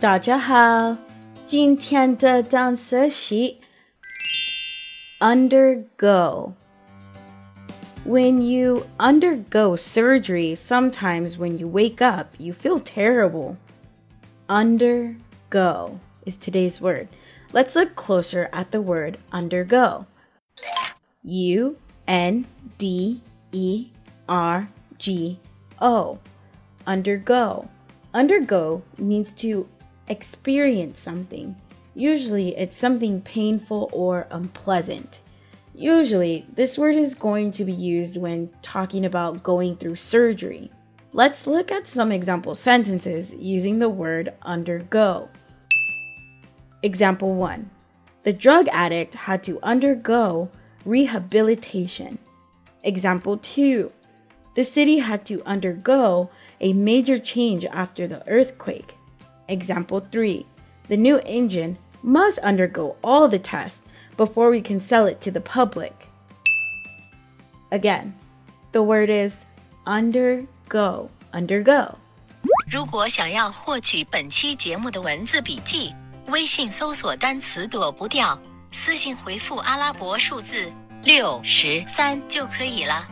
大家好，今天的单词是 undergo. When you undergo surgery, sometimes when you wake up, you feel terrible. Undergo is today's word. Let's look closer at the word undergo. U N D E R G O. Undergo. Undergo means to experience something. Usually, it's something painful or unpleasant. Usually, this word is going to be used when talking about going through surgery. Let's look at some example sentences using the word undergo. Example 1 The drug addict had to undergo rehabilitation. Example 2 The city had to undergo a major change after the earthquake. Example 3 The new engine must undergo all the tests before we can sell it to the public. Again, the word is undergo. Undergo. 如果想要获取本期节目的文字笔记，微信搜索单词“躲不掉”，私信回复阿拉伯数字六十三就可以了。